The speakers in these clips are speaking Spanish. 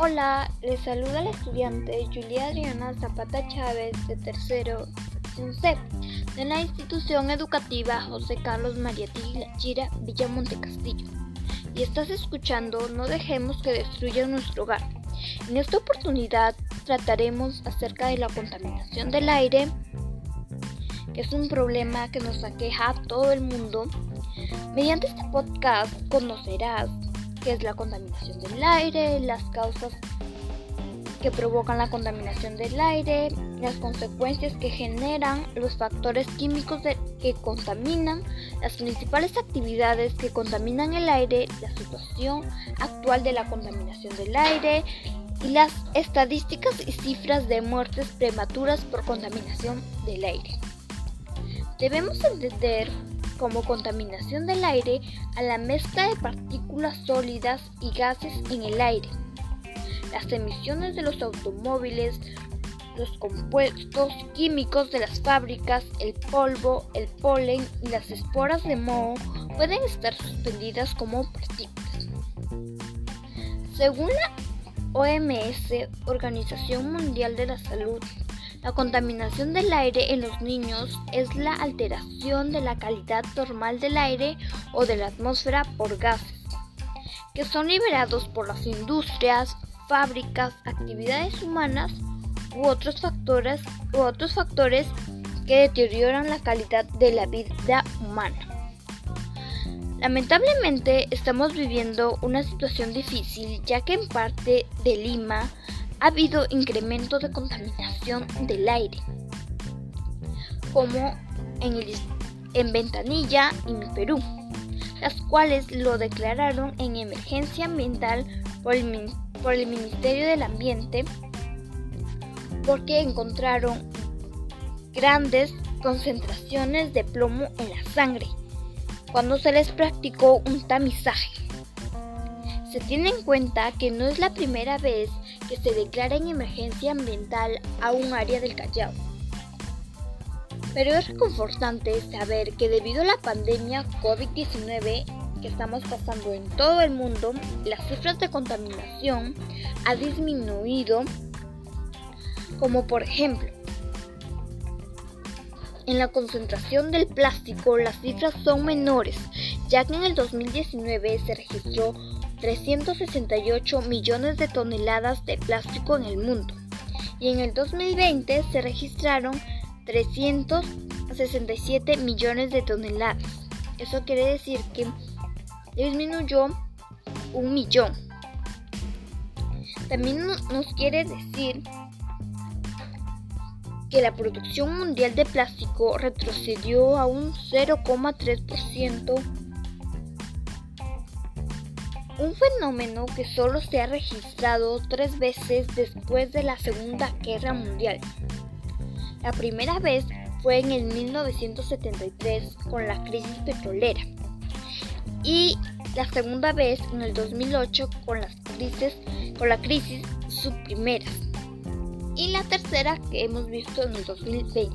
Hola, les saluda la estudiante Julia Adriana Zapata Chávez de tercero C de la institución educativa José Carlos María Chira Villa Castillo. Y estás escuchando No dejemos que destruyan nuestro hogar. En esta oportunidad trataremos acerca de la contaminación del aire, que es un problema que nos aqueja a todo el mundo. Mediante este podcast conocerás qué es la contaminación del aire, las causas que provocan la contaminación del aire, las consecuencias que generan, los factores químicos que contaminan, las principales actividades que contaminan el aire, la situación actual de la contaminación del aire y las estadísticas y cifras de muertes prematuras por contaminación del aire. Debemos entender como contaminación del aire a la mezcla de partículas sólidas y gases en el aire, las emisiones de los automóviles, los compuestos químicos de las fábricas, el polvo, el polen y las esporas de moho pueden estar suspendidas como partículas. Según la OMS, Organización Mundial de la Salud, la contaminación del aire en los niños es la alteración de la calidad normal del aire o de la atmósfera por gases, que son liberados por las industrias, fábricas, actividades humanas u otros factores, u otros factores que deterioran la calidad de la vida humana. Lamentablemente estamos viviendo una situación difícil ya que en parte de Lima ha habido incremento de contaminación del aire, como en, en Ventanilla y en Perú, las cuales lo declararon en emergencia ambiental por el, por el Ministerio del Ambiente porque encontraron grandes concentraciones de plomo en la sangre cuando se les practicó un tamizaje. Se tiene en cuenta que no es la primera vez que se declara en emergencia ambiental a un área del Callao. Pero es reconfortante saber que debido a la pandemia COVID-19 que estamos pasando en todo el mundo, las cifras de contaminación ha disminuido, como por ejemplo, en la concentración del plástico las cifras son menores, ya que en el 2019 se registró 368 millones de toneladas de plástico en el mundo y en el 2020 se registraron 367 millones de toneladas. Eso quiere decir que disminuyó un millón. También nos quiere decir que la producción mundial de plástico retrocedió a un 0,3% un fenómeno que solo se ha registrado tres veces después de la Segunda Guerra Mundial. La primera vez fue en el 1973 con la crisis petrolera y la segunda vez en el 2008 con, las crisis, con la crisis subprimeras y la tercera que hemos visto en el 2020.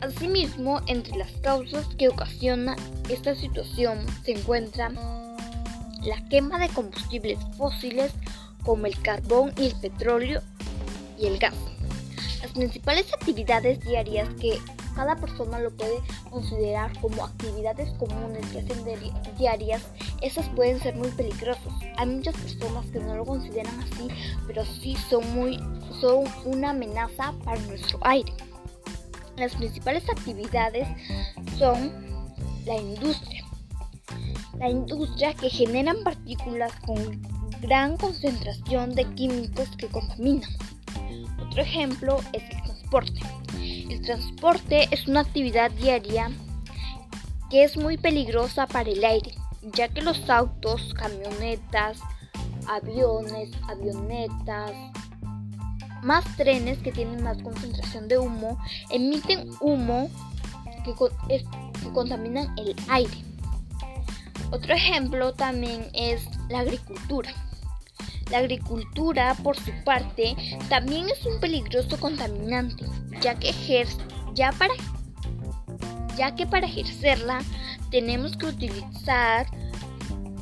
Asimismo, entre las causas que ocasiona esta situación se encuentra la quema de combustibles fósiles como el carbón y el petróleo y el gas. Las principales actividades diarias que cada persona lo puede considerar como actividades comunes que hacen diarias, esas pueden ser muy peligrosas. Hay muchas personas que no lo consideran así, pero sí son muy son una amenaza para nuestro aire. Las principales actividades son la industria, la industria que generan partículas con gran concentración de químicos que contaminan. Otro ejemplo es el transporte. El transporte es una actividad diaria que es muy peligrosa para el aire, ya que los autos, camionetas, aviones, avionetas, más trenes que tienen más concentración de humo, emiten humo que, que contaminan el aire. Otro ejemplo también es la agricultura. La agricultura, por su parte, también es un peligroso contaminante, ya que, ya, para, ya que para ejercerla tenemos que utilizar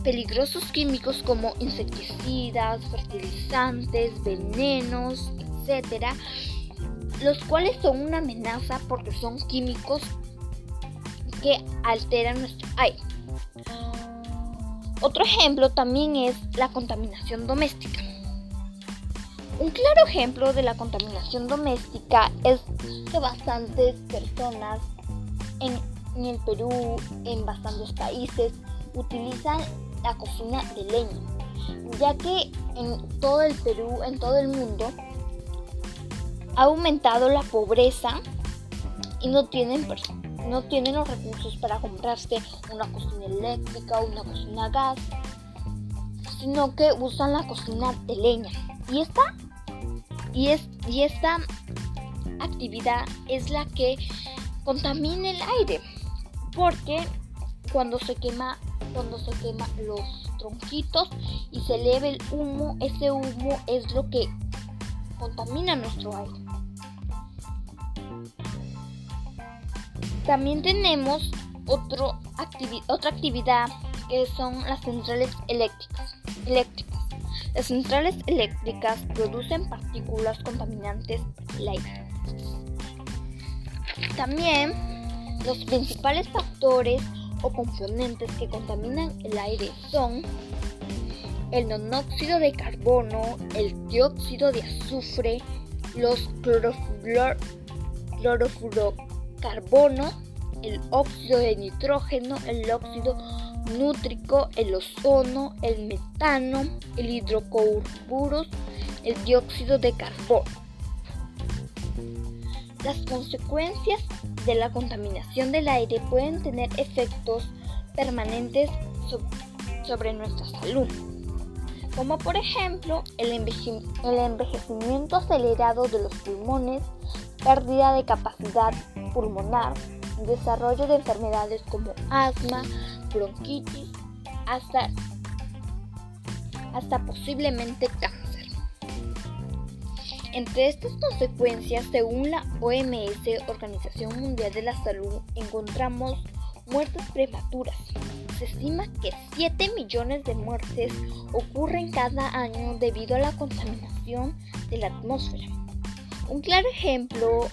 peligrosos químicos como insecticidas, fertilizantes, venenos, etc., los cuales son una amenaza porque son químicos que alteran nuestro aire. Otro ejemplo también es la contaminación doméstica. Un claro ejemplo de la contaminación doméstica es que bastantes personas en, el Perú, en bastantes países, utilizan la cocina de leña, ya que en todo el Perú, en todo el mundo, ha aumentado la pobreza y no tienen, no tienen los recursos para comprarse una cocina eléctrica o una cocina a gas, sino que usan la cocina de leña. Y esta, y, es, y esta actividad es la que contamina el aire, porque cuando se quema cuando se quema los tronquitos y se eleva el humo, ese humo es lo que contamina nuestro aire. También tenemos otro otra actividad que son las centrales eléctricas. eléctricas. Las centrales eléctricas producen partículas contaminantes del aire. También los principales factores o componentes que contaminan el aire son el monóxido de carbono, el dióxido de azufre, los clorofurocarbono, el óxido de nitrógeno, el óxido nútrico, el ozono, el metano, el hidrocarburos, el dióxido de carbono. Las consecuencias de la contaminación del aire pueden tener efectos permanentes sobre nuestra salud, como por ejemplo el, envejecimiento acelerado de los pulmones, pérdida de capacidad pulmonar, desarrollo de enfermedades como asma, bronquitis, hasta, hasta posiblemente cáncer. Entre estas consecuencias, según la OMS, Organización Mundial de la Salud, encontramos muertes prematuras. Se estima que 7 millones de muertes ocurren cada año debido a la contaminación de la atmósfera. Un claro ejemplo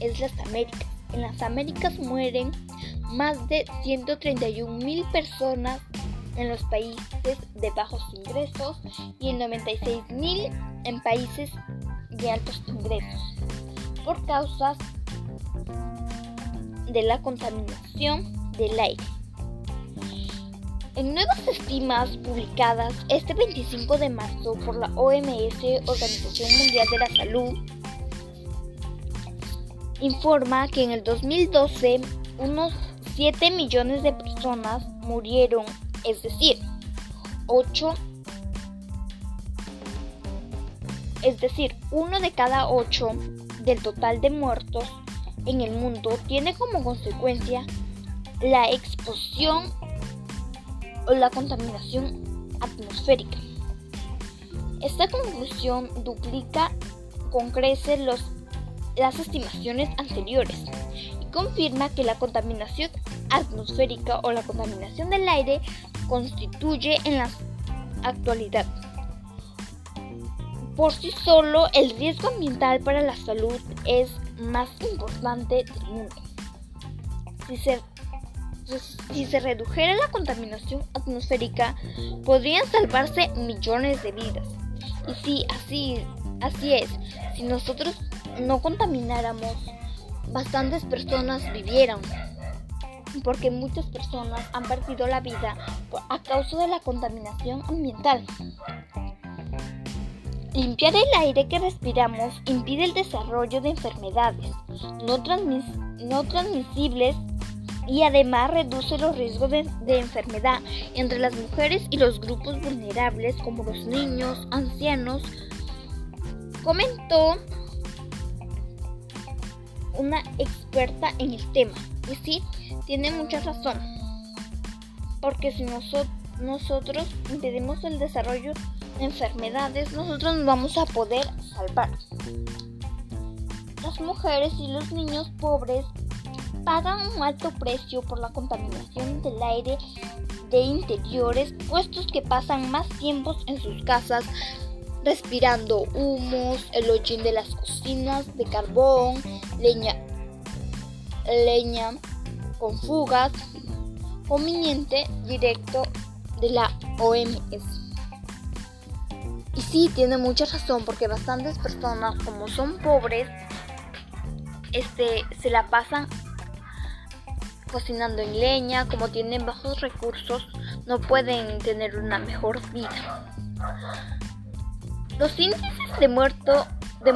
es las Américas. En las Américas mueren más de 131 mil personas en los países de bajos ingresos y en 96 mil en países de altos ingresos por causas de la contaminación del aire. En nuevas estimas publicadas este 25 de marzo por la OMS, Organización Mundial de la Salud, informa que en el 2012 unos 7 millones de personas murieron, es decir, 8 es decir, uno de cada ocho del total de muertos en el mundo tiene como consecuencia la exposición o la contaminación atmosférica. Esta conclusión duplica con creces los, las estimaciones anteriores y confirma que la contaminación atmosférica o la contaminación del aire constituye en la actualidad por sí solo, el riesgo ambiental para la salud es más importante del mundo. Si se, si se redujera la contaminación atmosférica, podrían salvarse millones de vidas. Y sí, así, así es. Si nosotros no contamináramos, bastantes personas vivieran. Porque muchas personas han perdido la vida a causa de la contaminación ambiental. Limpiar el aire que respiramos impide el desarrollo de enfermedades no, transmisibles y además reduce los riesgos de, enfermedad entre las mujeres y los grupos vulnerables como los niños, ancianos, comentó una experta en el tema. Y sí, tiene mucha razón. Porque si nosotros impedimos el desarrollo enfermedades, nosotros nos vamos a poder salvar. Las mujeres y los niños pobres pagan un alto precio por la contaminación del aire de interiores, puestos que pasan más tiempos en sus casas respirando humos, el hollín de las cocinas de carbón, leña, leña con fugas, conveniente directo de la OMS. Y sí, tiene mucha razón porque bastantes personas como son pobres, este, se la pasan cocinando en leña, como tienen bajos recursos, no pueden tener una mejor vida. Los índices de muerto, de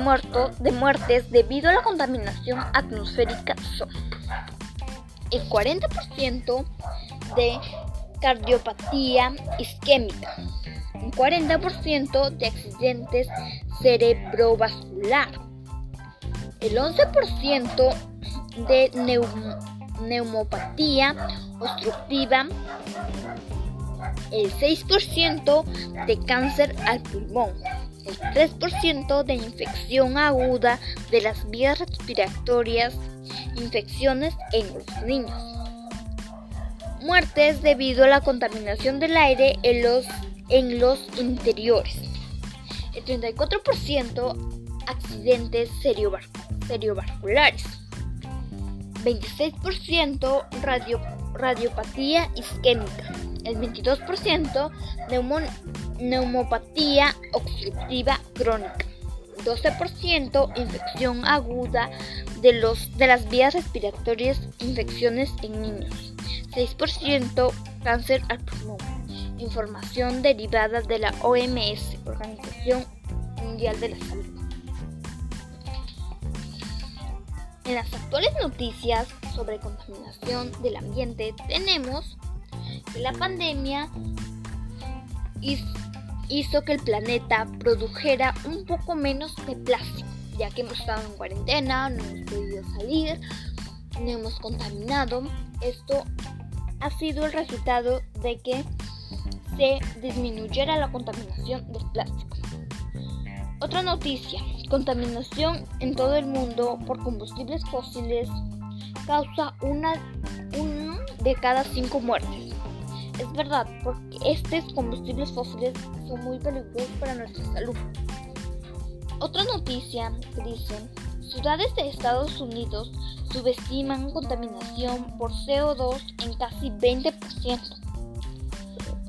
de muertes debido a la contaminación atmosférica son el 40% de cardiopatía isquémica, un 40% de accidentes cerebrovascular, el 11% de neumopatía obstructiva, el 6% de cáncer al pulmón, el 3% de infección aguda de las vías respiratorias, infecciones en los niños. Muertes debido a la contaminación del aire en los, en los interiores. El 34% accidentes cerebrovasculares. 26% radio, radiopatía isquémica el 22% neumopatía obstructiva crónica, 12% infección aguda de, los, de las vías respiratorias, infecciones en niños, 6% cáncer al pulmón. Información derivada de la OMS, Organización Mundial de la Salud. En las actuales noticias sobre contaminación del ambiente tenemos la pandemia hizo que el planeta produjera un poco menos de plástico, ya que hemos estado en cuarentena, no hemos podido salir, no hemos contaminado. Esto ha sido el resultado de que se disminuyera la contaminación del plástico. Otra noticia, contaminación en todo el mundo por combustibles fósiles causa una, una de cada cinco muertes. Es verdad, porque estos combustibles fósiles son muy peligrosos para nuestra salud. Otra noticia dice, ciudades de Estados Unidos subestiman contaminación por CO2 en casi 20%.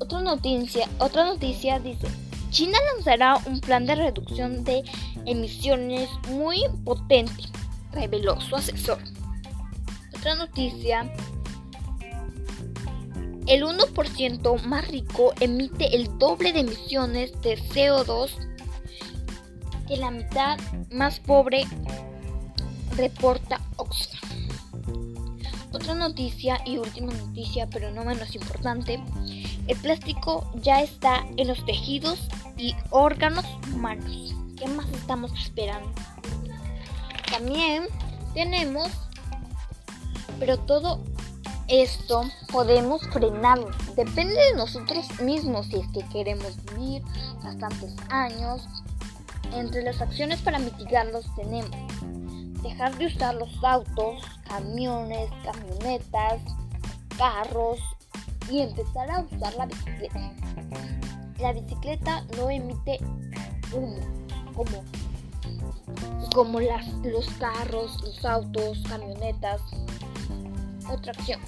Otra noticia, otra noticia dice, China lanzará un plan de reducción de emisiones muy potente, reveló su asesor. Otra noticia el 1% más rico emite el doble de emisiones de CO2 que la mitad más pobre, reporta Oxfam. Otra noticia y última noticia, pero no menos importante, el plástico ya está en los tejidos y órganos humanos. ¿Qué más estamos esperando? También tenemos, pero todo esto podemos frenarlo. Depende de nosotros mismos si es que queremos vivir bastantes años. Entre las acciones para mitigarlos tenemos dejar de usar los autos, camiones, camionetas, carros y empezar a usar la bicicleta. La bicicleta no emite humo como, como las, los carros, los autos, camionetas. Otra acción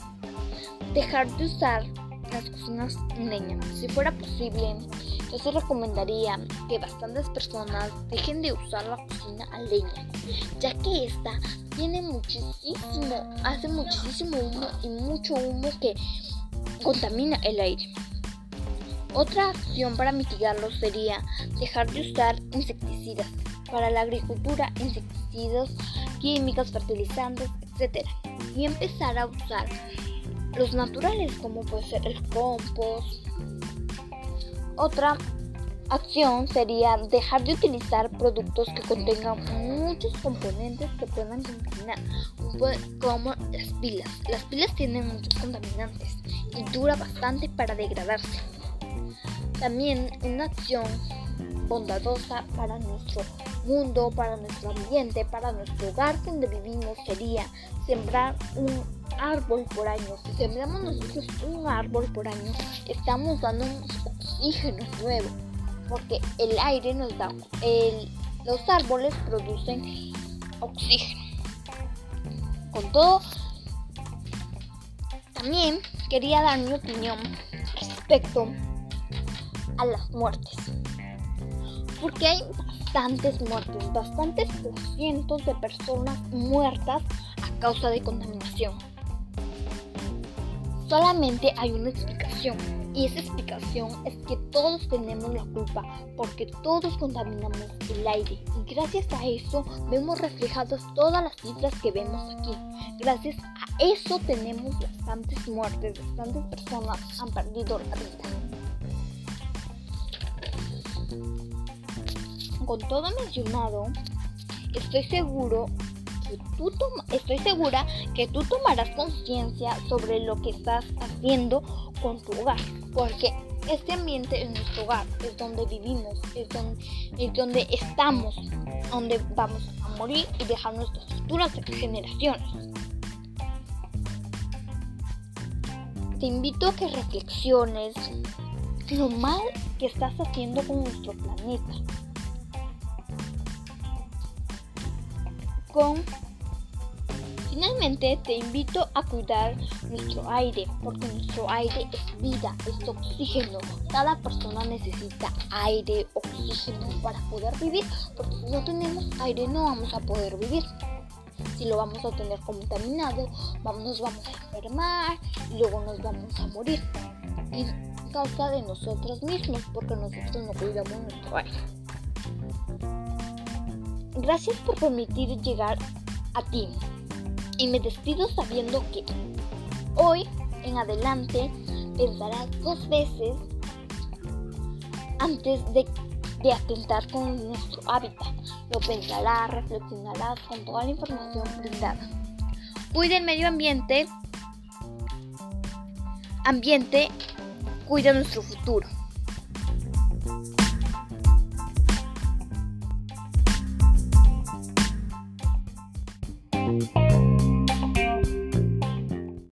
dejar de usar las cocinas en leña. Si fuera posible, yo se recomendaría que bastantes personas dejen de usar la cocina a leña, ya que esta tiene muchísimo, hace muchísimo humo y mucho humo que contamina el aire. Otra acción para mitigarlo sería dejar de usar insecticidas para la agricultura, insecticidas, químicos, fertilizantes, etc. Y empezar a usar los naturales como puede ser el compost. Otra acción sería dejar de utilizar productos que contengan muchos componentes que puedan contaminar, como las pilas. Las pilas tienen muchos contaminantes y dura bastante para degradarse. También una acción bondadosa para nuestro mundo, para nuestro ambiente, para nuestro hogar donde vivimos sería sembrar un árbol por año. Si sembramos nosotros un árbol por año, estamos dando oxígeno nuevo. Porque el aire nos da, los árboles producen oxígeno. Con todo, también quería dar mi opinión respecto a las muertes. Porque hay bastantes muertes, bastantes cientos de personas muertas a causa de contaminación. Solamente hay una explicación y esa explicación es que todos tenemos la culpa porque todos contaminamos el aire y gracias a eso vemos reflejadas todas las cifras que vemos aquí. Gracias a eso tenemos bastantes muertes, bastantes personas han perdido la vida. Con todo mencionado, estoy seguro tú estoy segura que tú tomarás conciencia sobre lo que estás haciendo con tu hogar, porque este ambiente es nuestro hogar, es donde vivimos, es donde, es donde estamos, donde vamos a morir y dejar nuestras futuras generaciones. Te invito a que reflexiones lo mal que estás haciendo con nuestro planeta. Finalmente te invito a cuidar nuestro aire, porque nuestro aire es vida, es oxígeno. Cada persona necesita aire, oxígeno para poder vivir, porque si no tenemos aire no vamos a poder vivir. Si lo vamos a tener contaminado, nos vamos a enfermar y luego nos vamos a morir. Y causa de nosotros mismos, porque nosotros no cuidamos nuestro aire. Gracias por permitir llegar a ti y me despido sabiendo que hoy en adelante pensarás dos veces antes de, atentar con nuestro hábitat. Lo pensarás, reflexionarás con toda la información brindada. Cuida el medio ambiente. Ambiente cuida nuestro futuro.